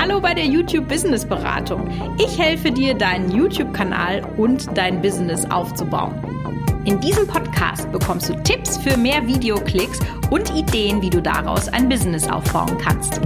Hallo bei der YouTube Business Beratung. Ich helfe dir, deinen YouTube-Kanal und dein Business aufzubauen. In diesem Podcast bekommst du Tipps für mehr Videoklicks und Ideen, wie du daraus ein Business aufbauen kannst.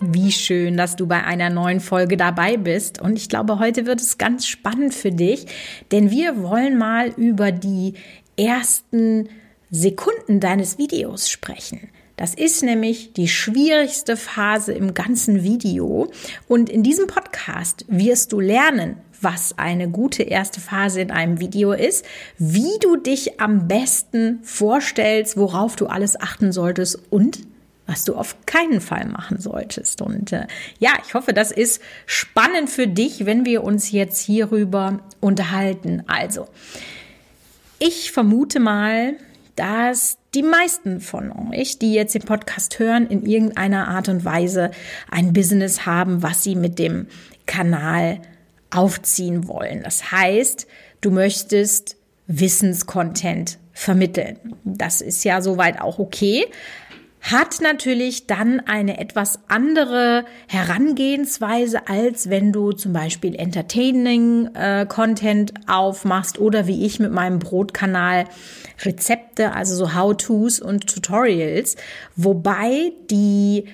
Wie schön, dass du bei einer neuen Folge dabei bist. Und ich glaube, heute wird es ganz spannend für dich, denn wir wollen mal über die ersten Sekunden deines Videos sprechen. Das ist nämlich die schwierigste Phase im ganzen Video. Und in diesem Podcast wirst du lernen, was eine gute erste Phase in einem Video ist, wie du dich am besten vorstellst, worauf du alles achten solltest und was du auf keinen Fall machen solltest. Und äh, ja, ich hoffe, das ist spannend für dich, wenn wir uns jetzt hierüber unterhalten. Also, ich vermute mal, dass die meisten von euch, die jetzt den Podcast hören, in irgendeiner Art und Weise ein Business haben, was sie mit dem Kanal aufziehen wollen. Das heißt, du möchtest Wissenscontent vermitteln. Das ist ja soweit auch okay hat natürlich dann eine etwas andere Herangehensweise, als wenn du zum Beispiel Entertaining äh, aufmachst oder wie ich mit meinem Brotkanal Rezepte, also so How-Tos und Tutorials, wobei die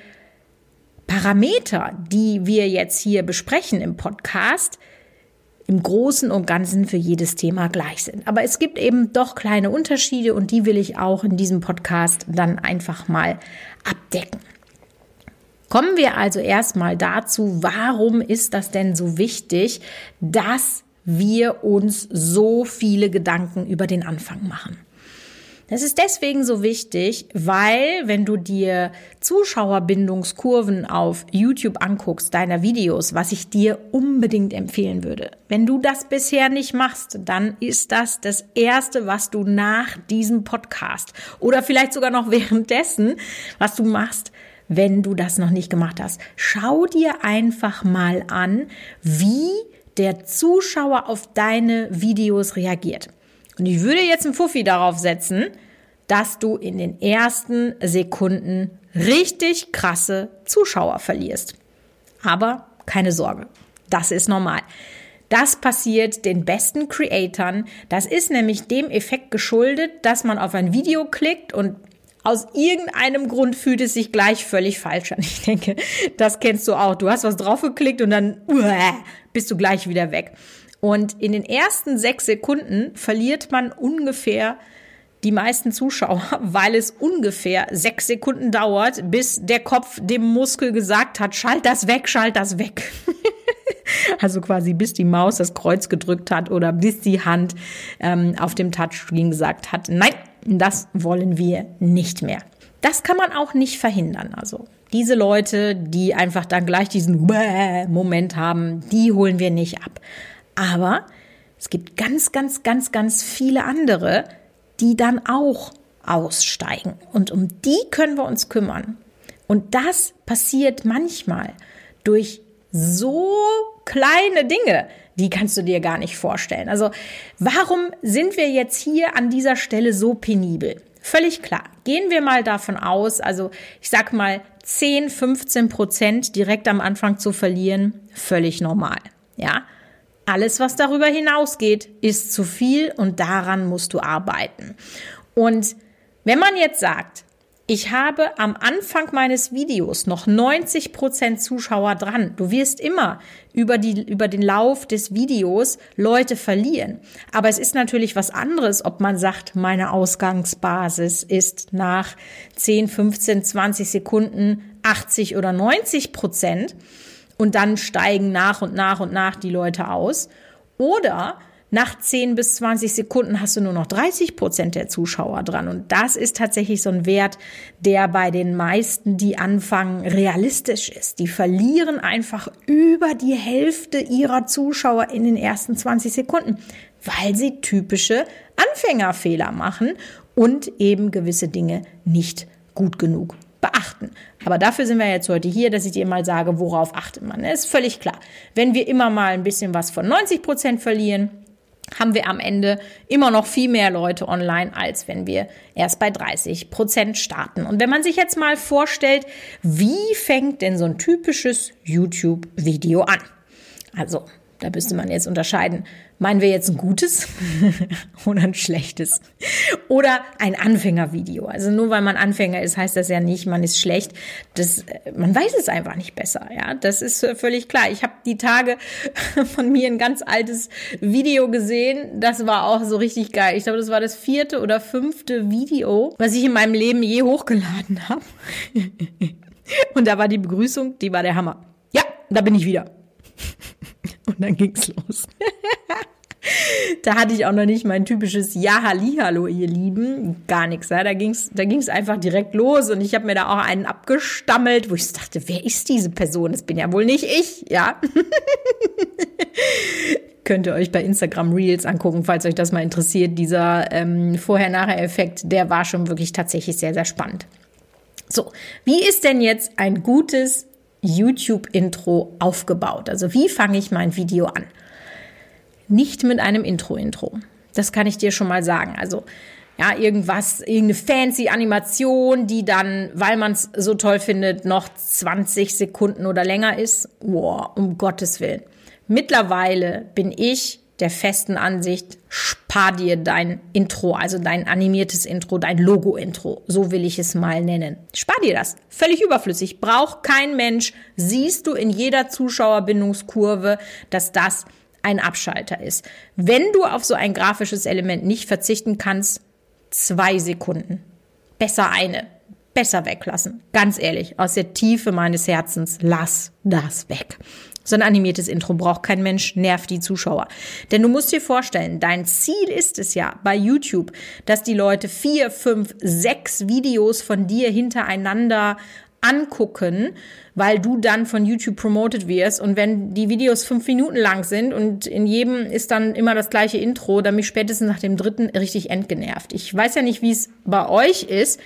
Parameter, die wir jetzt hier besprechen im Podcast, im Großen und Ganzen für jedes Thema gleich sind. Aber es gibt eben doch kleine Unterschiede und die will ich auch in diesem Podcast dann einfach mal abdecken. Kommen wir also erstmal dazu, warum ist das denn so wichtig, dass wir uns so viele Gedanken über den Anfang machen? Das ist deswegen so wichtig, weil wenn du dir Zuschauerbindungskurven auf YouTube anguckst, deiner Videos, was ich dir unbedingt empfehlen würde. Wenn du das bisher nicht machst, dann ist das das Erste, was du nach diesem Podcast oder vielleicht sogar noch währenddessen, was du machst, wenn du das noch nicht gemacht hast. Schau dir einfach mal an, wie der Zuschauer auf deine Videos reagiert. Und ich würde jetzt einen Fuffi darauf setzen, dass du in den ersten Sekunden richtig krasse Zuschauer verlierst. Aber keine Sorge, das ist normal. Das passiert den besten Creatoren. Das ist nämlich dem Effekt geschuldet, dass man auf ein Video klickt und aus irgendeinem Grund fühlt es sich gleich völlig falsch an. Ich denke, das kennst du auch. Du hast was draufgeklickt und dann uah, bist du gleich wieder weg. Und in den ersten sechs Sekunden verliert man ungefähr die meisten Zuschauer, weil es ungefähr sechs Sekunden dauert, bis der Kopf dem Muskel gesagt hat, schalt das weg, schalt das weg. also quasi bis die Maus das Kreuz gedrückt hat oder bis die Hand ähm, auf dem Touchscreen gesagt hat, nein, das wollen wir nicht mehr. Das kann man auch nicht verhindern. Also diese Leute, die einfach dann gleich diesen Moment haben, die holen wir nicht ab. Aber es gibt ganz, ganz, ganz, ganz viele andere, die dann auch aussteigen. Und um die können wir uns kümmern. Und das passiert manchmal durch so kleine Dinge, die kannst du dir gar nicht vorstellen. Also warum sind wir jetzt hier an dieser Stelle so penibel? Völlig klar. Gehen wir mal davon aus, also ich sag mal 10, 15 Prozent direkt am Anfang zu verlieren, völlig normal. Ja, alles, was darüber hinausgeht, ist zu viel und daran musst du arbeiten. Und wenn man jetzt sagt, ich habe am Anfang meines Videos noch 90 Prozent Zuschauer dran. Du wirst immer über, die, über den Lauf des Videos Leute verlieren. Aber es ist natürlich was anderes, ob man sagt, meine Ausgangsbasis ist nach 10, 15, 20 Sekunden 80 oder 90 Prozent und dann steigen nach und nach und nach die Leute aus. Oder nach 10 bis 20 Sekunden hast du nur noch 30 Prozent der Zuschauer dran. Und das ist tatsächlich so ein Wert, der bei den meisten, die anfangen, realistisch ist. Die verlieren einfach über die Hälfte ihrer Zuschauer in den ersten 20 Sekunden, weil sie typische Anfängerfehler machen und eben gewisse Dinge nicht gut genug beachten. Aber dafür sind wir jetzt heute hier, dass ich dir mal sage, worauf achtet man. Es ist völlig klar. Wenn wir immer mal ein bisschen was von 90 Prozent verlieren, haben wir am Ende immer noch viel mehr Leute online, als wenn wir erst bei 30 Prozent starten. Und wenn man sich jetzt mal vorstellt, wie fängt denn so ein typisches YouTube-Video an? Also da müsste man jetzt unterscheiden. Meinen wir jetzt ein gutes oder ein schlechtes? Oder ein Anfängervideo. Also nur weil man Anfänger ist, heißt das ja nicht, man ist schlecht. Das, man weiß es einfach nicht besser. Ja, das ist völlig klar. Ich habe die Tage von mir ein ganz altes Video gesehen. Das war auch so richtig geil. Ich glaube, das war das vierte oder fünfte Video, was ich in meinem Leben je hochgeladen habe. Und da war die Begrüßung, die war der Hammer. Ja, da bin ich wieder. Und dann ging's los. da hatte ich auch noch nicht mein typisches Ja, Hallo, ihr Lieben. Gar nichts. Ja. Da ging's, da ging's einfach direkt los und ich habe mir da auch einen abgestammelt, wo ich dachte, wer ist diese Person? Das bin ja wohl nicht ich, ja. Könnt ihr euch bei Instagram Reels angucken, falls euch das mal interessiert. Dieser ähm, Vorher-Nachher-Effekt, der war schon wirklich tatsächlich sehr, sehr spannend. So, wie ist denn jetzt ein gutes YouTube-Intro aufgebaut? Also wie fange ich mein Video an? Nicht mit einem Intro-Intro. Das kann ich dir schon mal sagen. Also ja, irgendwas, irgendeine fancy Animation, die dann, weil man es so toll findet, noch 20 Sekunden oder länger ist. Wow, um Gottes Willen. Mittlerweile bin ich der festen Ansicht, spar dir dein Intro, also dein animiertes Intro, dein Logo-Intro, so will ich es mal nennen. Spar dir das. Völlig überflüssig. Braucht kein Mensch. Siehst du in jeder Zuschauerbindungskurve, dass das ein Abschalter ist. Wenn du auf so ein grafisches Element nicht verzichten kannst, zwei Sekunden. Besser eine. Besser weglassen. Ganz ehrlich, aus der Tiefe meines Herzens, lass das weg. So ein animiertes Intro braucht kein Mensch, nervt die Zuschauer. Denn du musst dir vorstellen, dein Ziel ist es ja bei YouTube, dass die Leute vier, fünf, sechs Videos von dir hintereinander angucken, weil du dann von YouTube promoted wirst. Und wenn die Videos fünf Minuten lang sind und in jedem ist dann immer das gleiche Intro, dann mich spätestens nach dem dritten richtig entgenervt. Ich weiß ja nicht, wie es bei euch ist.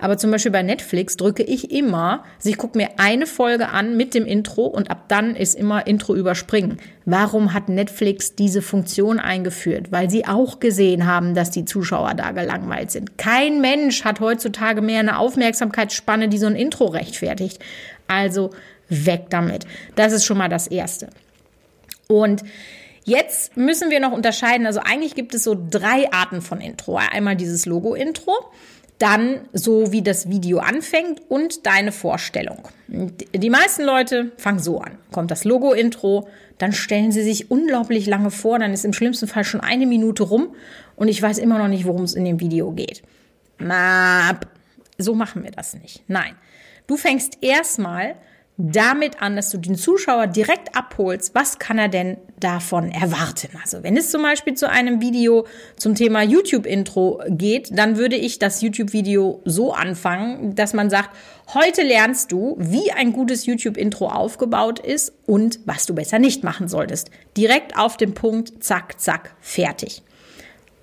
Aber zum Beispiel bei Netflix drücke ich immer, also ich gucke mir eine Folge an mit dem Intro und ab dann ist immer Intro überspringen. Warum hat Netflix diese Funktion eingeführt? Weil sie auch gesehen haben, dass die Zuschauer da gelangweilt sind. Kein Mensch hat heutzutage mehr eine Aufmerksamkeitsspanne, die so ein Intro rechtfertigt. Also weg damit. Das ist schon mal das Erste. Und Jetzt müssen wir noch unterscheiden, also eigentlich gibt es so drei Arten von Intro. Einmal dieses Logo-Intro, dann so wie das Video anfängt und deine Vorstellung. Die meisten Leute fangen so an. Kommt das Logo-Intro, dann stellen sie sich unglaublich lange vor, dann ist im schlimmsten Fall schon eine Minute rum und ich weiß immer noch nicht, worum es in dem Video geht. So machen wir das nicht. Nein. Du fängst erstmal damit an, dass du den Zuschauer direkt abholst, was kann er denn davon erwarten. Also wenn es zum Beispiel zu einem Video zum Thema YouTube-Intro geht, dann würde ich das YouTube-Video so anfangen, dass man sagt, heute lernst du, wie ein gutes YouTube-Intro aufgebaut ist und was du besser nicht machen solltest. Direkt auf den Punkt, zack, zack, fertig.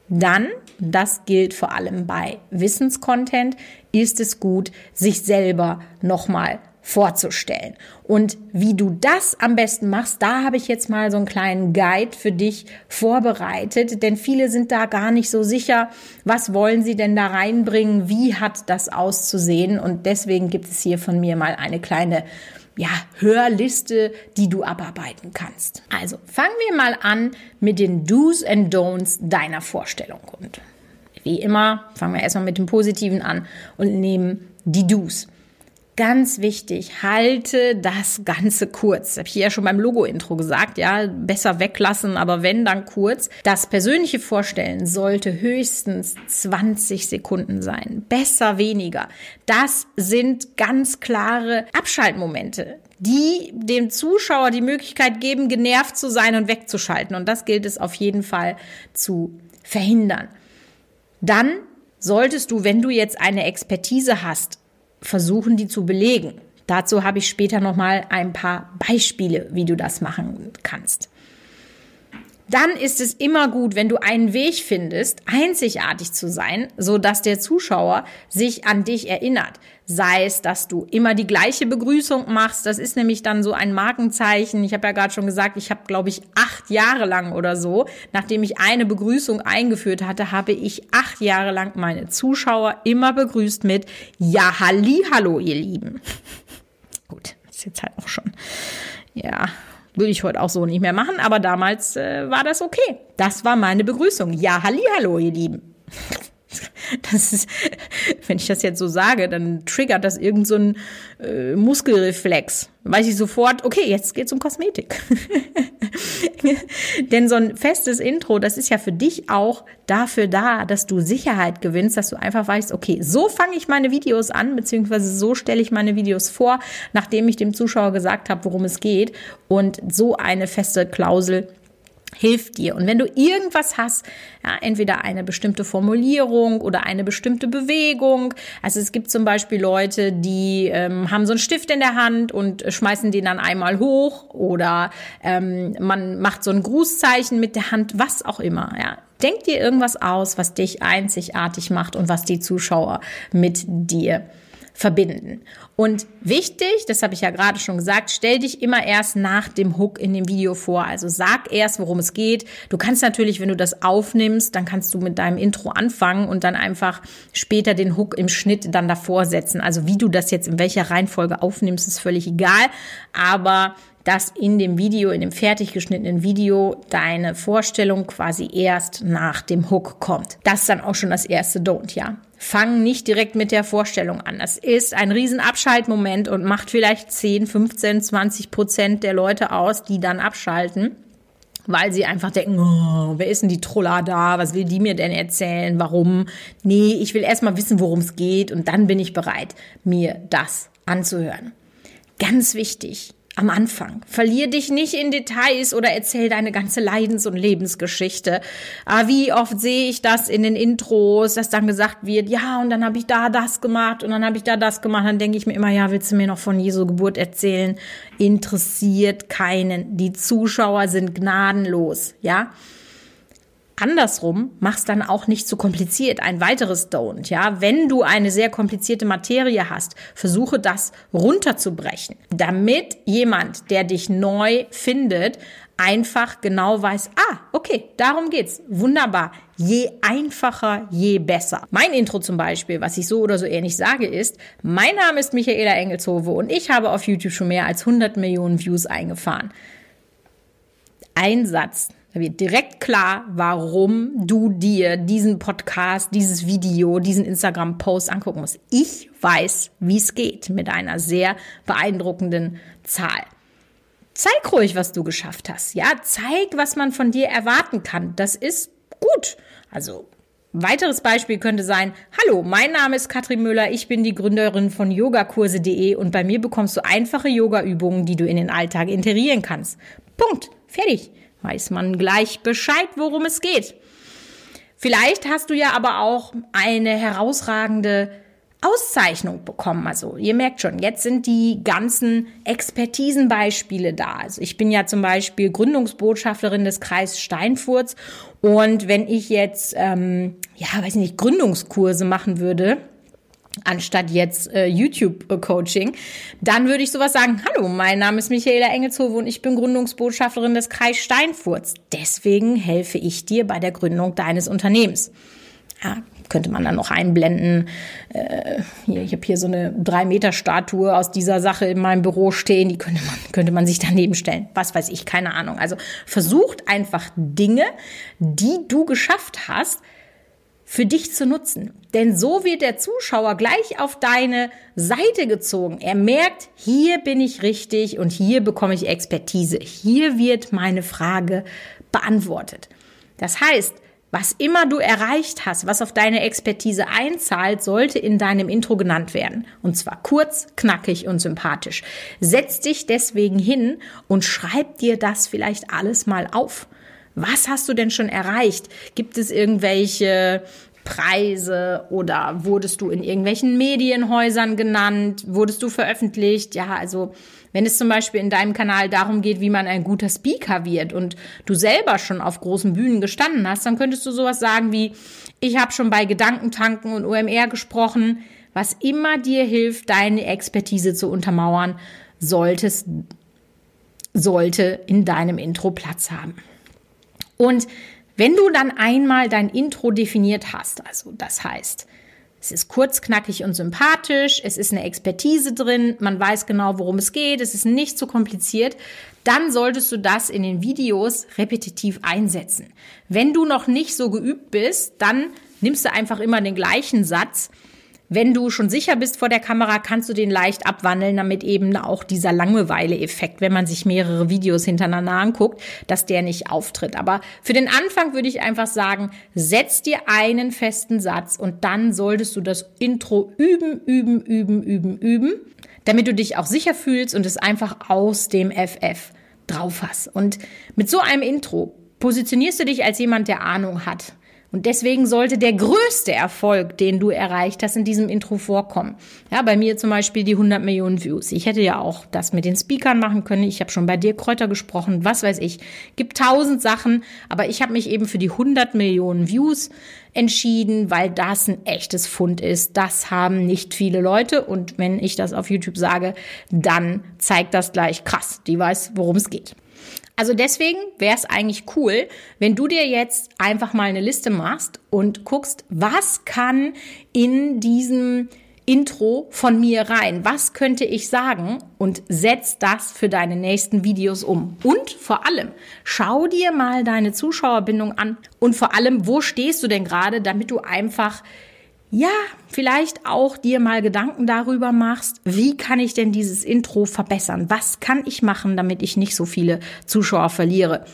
Dann, das gilt vor allem bei Wissenscontent, ist es gut, sich selber nochmal vorzustellen. Und wie du das am besten machst, da habe ich jetzt mal so einen kleinen Guide für dich vorbereitet, denn viele sind da gar nicht so sicher, was wollen sie denn da reinbringen, wie hat das auszusehen und deswegen gibt es hier von mir mal eine kleine ja, Hörliste, die du abarbeiten kannst. Also fangen wir mal an mit den Do's and Don'ts deiner Vorstellung. Und wie immer fangen wir erstmal mit dem Positiven an und nehmen die Do's. Ganz wichtig, halte das Ganze kurz. Habe ich ja schon beim Logo-Intro gesagt, ja, besser weglassen, aber wenn, dann kurz. Das persönliche Vorstellen sollte höchstens 20 Sekunden sein. Besser weniger. Das sind ganz klare Abschaltmomente die dem Zuschauer die Möglichkeit geben, genervt zu sein und wegzuschalten. Und das gilt es auf jeden Fall zu verhindern. Dann solltest du, wenn du jetzt eine Expertise hast, versuchen, die zu belegen. Dazu habe ich später noch mal ein paar Beispiele, wie du das machen kannst. Dann ist es immer gut, wenn du einen Weg findest, einzigartig zu sein, so dass der Zuschauer sich an dich erinnert. Sei es, dass du immer die gleiche Begrüßung machst. Das ist nämlich dann so ein Markenzeichen. Ich habe ja gerade schon gesagt, ich habe, glaube ich, acht Jahre lang oder so, nachdem ich eine Begrüßung eingeführt hatte, habe ich acht Jahre lang meine Zuschauer immer begrüßt mit Ja, halli, hallo, ihr Lieben. Gut, ist jetzt halt auch schon, ja, würde ich heute auch so nicht mehr machen, aber damals äh, war das okay. Das war meine Begrüßung. Ja, halli, hallo, ihr Lieben. Das ist, wenn ich das jetzt so sage, dann triggert das irgendein so ein, äh, Muskelreflex. Weiß ich sofort, okay, jetzt geht's um Kosmetik. Denn so ein festes Intro, das ist ja für dich auch dafür da, dass du Sicherheit gewinnst, dass du einfach weißt, okay, so fange ich meine Videos an, beziehungsweise so stelle ich meine Videos vor, nachdem ich dem Zuschauer gesagt habe, worum es geht. Und so eine feste Klausel hilft dir. Und wenn du irgendwas hast, ja, entweder eine bestimmte Formulierung oder eine bestimmte Bewegung. Also es gibt zum Beispiel Leute, die ähm, haben so einen Stift in der Hand und schmeißen den dann einmal hoch oder ähm, man macht so ein Grußzeichen mit der Hand, was auch immer. Ja. Denk dir irgendwas aus, was dich einzigartig macht und was die Zuschauer mit dir verbinden. Und wichtig, das habe ich ja gerade schon gesagt, stell dich immer erst nach dem Hook in dem Video vor. Also sag erst, worum es geht. Du kannst natürlich, wenn du das aufnimmst, dann kannst du mit deinem Intro anfangen und dann einfach später den Hook im Schnitt dann davor setzen. Also wie du das jetzt in welcher Reihenfolge aufnimmst, ist völlig egal. Aber dass in dem Video, in dem fertig geschnittenen Video, deine Vorstellung quasi erst nach dem Hook kommt. Das ist dann auch schon das erste Don't, ja. Fang nicht direkt mit der Vorstellung an. Das ist ein riesen Abschaltmoment und macht vielleicht 10, 15, 20 Prozent der Leute aus, die dann abschalten weil sie einfach denken, oh, wer ist denn die Troller da? Was will die mir denn erzählen? Warum? Nee, ich will erst mal wissen, worum es geht und dann bin ich bereit, mir das anzuhören. Ganz wichtig, am Anfang. Verlier dich nicht in Details oder erzähl deine ganze Leidens- und Lebensgeschichte. Aber ah, wie oft sehe ich das in den Intros, dass dann gesagt wird, ja, und dann habe ich da das gemacht und dann habe ich da das gemacht. Dann denke ich mir immer, ja, willst du mir noch von Jesu Geburt erzählen? Interessiert keinen. Die Zuschauer sind gnadenlos, ja. Andersrum, mach's dann auch nicht zu kompliziert. Ein weiteres Don't, ja. Wenn du eine sehr komplizierte Materie hast, versuche das runterzubrechen, damit jemand, der dich neu findet, einfach genau weiß, ah, okay, darum geht's. Wunderbar. Je einfacher, je besser. Mein Intro zum Beispiel, was ich so oder so ähnlich sage, ist, mein Name ist Michaela Engelshove und ich habe auf YouTube schon mehr als 100 Millionen Views eingefahren. Ein Satz, wird direkt klar, warum du dir diesen Podcast, dieses Video, diesen Instagram-Post angucken musst. Ich weiß, wie es geht mit einer sehr beeindruckenden Zahl. Zeig ruhig, was du geschafft hast. Ja, zeig, was man von dir erwarten kann. Das ist gut. Also Weiteres Beispiel könnte sein, hallo, mein Name ist Katrin Müller, ich bin die Gründerin von yogakurse.de und bei mir bekommst du einfache Yoga-Übungen, die du in den Alltag integrieren kannst. Punkt. Fertig weiß man gleich Bescheid, worum es geht. Vielleicht hast du ja aber auch eine herausragende Auszeichnung bekommen. Also ihr merkt schon, jetzt sind die ganzen Expertisenbeispiele da. Also ich bin ja zum Beispiel Gründungsbotschafterin des Kreis Steinfurz und wenn ich jetzt, ähm, ja, weiß nicht, Gründungskurse machen würde, anstatt jetzt äh, YouTube-Coaching, dann würde ich sowas sagen, hallo, mein Name ist Michaela Engelshove und ich bin Gründungsbotschafterin des Kreis Steinfurz. Deswegen helfe ich dir bei der Gründung deines Unternehmens. Ja, könnte man dann noch einblenden. Äh, hier, ich habe hier so eine drei Meter Statue aus dieser Sache in meinem Büro stehen. Die könnte man, könnte man sich daneben stellen. Was weiß ich, keine Ahnung. Also versucht einfach Dinge, die du geschafft hast, für dich zu nutzen. Denn so wird der Zuschauer gleich auf deine Seite gezogen. Er merkt, hier bin ich richtig und hier bekomme ich Expertise. Hier wird meine Frage beantwortet. Das heißt, was immer du erreicht hast, was auf deine Expertise einzahlt, sollte in deinem Intro genannt werden. Und zwar kurz, knackig und sympathisch. Setz dich deswegen hin und schreib dir das vielleicht alles mal auf. Was hast du denn schon erreicht? Gibt es irgendwelche Preise oder wurdest du in irgendwelchen Medienhäusern genannt? Wurdest du veröffentlicht? Ja, also Wenn es zum Beispiel in deinem Kanal darum geht, wie man ein guter Speaker wird und du selber schon auf großen Bühnen gestanden hast, dann könntest du sowas sagen wie, ich habe schon bei Gedankentanken und OMR gesprochen, was immer dir hilft, deine Expertise zu untermauern, solltest, sollte in deinem Intro Platz haben. Und wenn du dann einmal dein Intro definiert hast, also das heißt, es ist kurz, knackig und sympathisch, es ist eine Expertise drin, man weiß genau, worum es geht, es ist nicht so kompliziert, dann solltest du das in den Videos repetitiv einsetzen. Wenn du noch nicht so geübt bist, dann nimmst du einfach immer den gleichen Satz wenn du schon sicher bist vor der Kamera, kannst du den leicht abwandeln, damit eben auch dieser Langeweile-Effekt, wenn man sich mehrere Videos hintereinander anguckt, dass der nicht auftritt. Aber für den Anfang würde ich einfach sagen, setz dir einen festen Satz und dann solltest du das Intro üben, üben, üben, üben, üben, damit du dich auch sicher fühlst und es einfach aus dem FF drauf hast. Und mit so einem Intro positionierst du dich als jemand, der Ahnung hat. Und deswegen sollte der größte Erfolg, den du erreicht hast, in diesem Intro vorkommen. Ja, bei mir zum Beispiel die 100 Millionen Views. Ich hätte ja auch das mit den Speakern machen können. Ich habe schon bei dir Kräuter gesprochen, was weiß ich. Gibt tausend Sachen, aber ich habe mich eben für die 100 Millionen Views entschieden, weil das ein echtes Fund ist. Das haben nicht viele Leute und wenn ich das auf YouTube sage, dann zeigt das gleich krass. Die weiß, worum es geht. Also deswegen wäre es eigentlich cool, wenn du dir jetzt einfach mal eine Liste machst und guckst, was kann in diesem Intro von mir rein? Was könnte ich sagen? Und setz das für deine nächsten Videos um. Und vor allem, schau dir mal deine Zuschauerbindung an. Und vor allem, wo stehst du denn gerade, damit du einfach ja, vielleicht auch dir mal Gedanken darüber machst, wie kann ich denn dieses Intro verbessern? Was kann ich machen, damit ich nicht so viele Zuschauer verliere?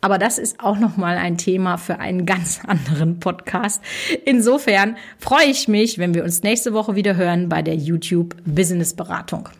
Aber das ist auch noch mal ein Thema für einen ganz anderen Podcast. Insofern freue ich mich, wenn wir uns nächste Woche wieder hören bei der YouTube Business Beratung.